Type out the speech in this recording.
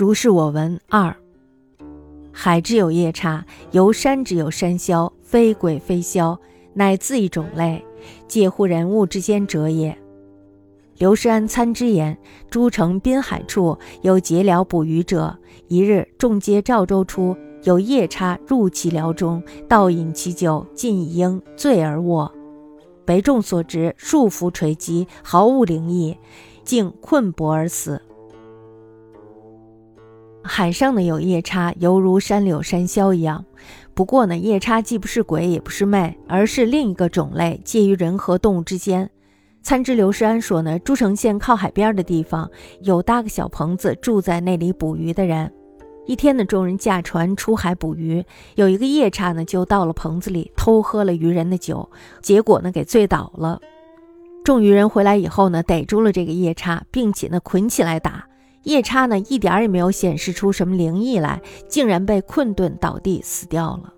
如是我闻二。海之有夜叉，游山之有山魈，非鬼非魈，乃自一种类，介乎人物之间者也。刘师安参之言，诸城滨海处有结辽捕鱼者，一日众皆赵州出，有夜叉入其辽中，倒饮其酒，尽以应，醉而卧。为众所执，数伏垂击，毫无灵异，竟困搏而死。海上呢有夜叉，犹如山柳山魈一样。不过呢，夜叉既不是鬼，也不是魅，而是另一个种类，介于人和动物之间。参知刘世安说呢，诸城县靠海边的地方有搭个小棚子，住在那里捕鱼的人。一天呢，众人驾船出海捕鱼，有一个夜叉呢，就到了棚子里偷喝了渔人的酒，结果呢，给醉倒了。众渔人回来以后呢，逮住了这个夜叉，并且呢，捆起来打。夜叉呢，一点也没有显示出什么灵异来，竟然被困顿倒地死掉了。